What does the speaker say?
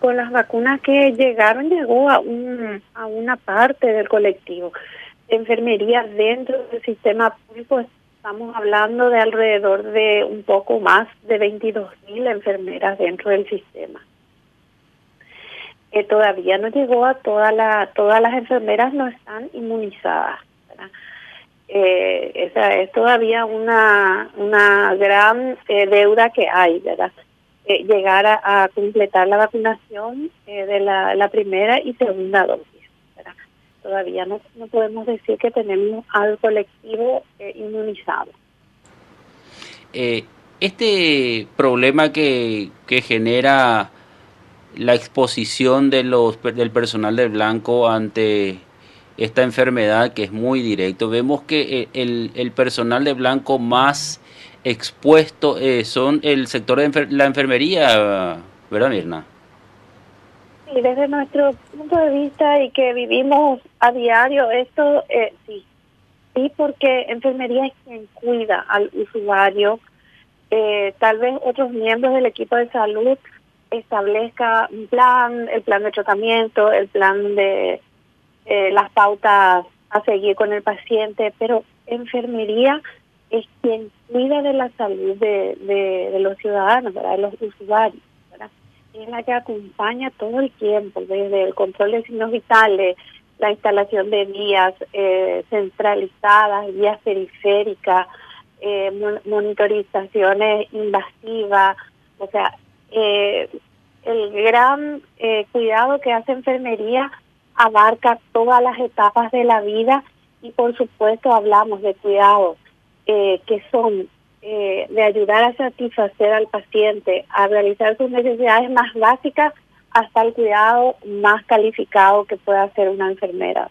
con las vacunas que llegaron, llegó a, un, a una parte del colectivo. enfermería dentro del sistema público, estamos hablando de alrededor de un poco más de 22 mil enfermeras dentro del sistema. Que todavía no llegó a toda la, todas las enfermeras no están inmunizadas. Eh, esa es todavía una, una gran eh, deuda que hay, ¿verdad? Eh, llegar a, completar la vacunación eh, de la, primera y segunda dosis. Todavía no, no podemos decir que tenemos al colectivo eh, inmunizado. este problema que, que genera la exposición de los del personal del blanco ante esta enfermedad que es muy directo. Vemos que el, el personal de blanco más expuesto eh, son el sector de la enfermería, ¿verdad, Mirna? Sí, desde nuestro punto de vista y que vivimos a diario, esto eh, sí, sí, porque enfermería es quien cuida al usuario. Eh, tal vez otros miembros del equipo de salud establezca un plan, el plan de tratamiento, el plan de las pautas a seguir con el paciente, pero enfermería es quien cuida de la salud de, de, los ciudadanos, de los usuarios. Es la que acompaña todo el tiempo, desde el control de signos vitales, la instalación de vías eh, centralizadas, vías periféricas, eh, monitorizaciones invasivas, o sea, eh, el gran eh, cuidado que hace enfermería abarca todas las etapas de la vida y por supuesto hablamos de cuidados eh, que son eh, de ayudar a satisfacer al paciente, a realizar sus necesidades más básicas hasta el cuidado más calificado que pueda hacer una enfermera.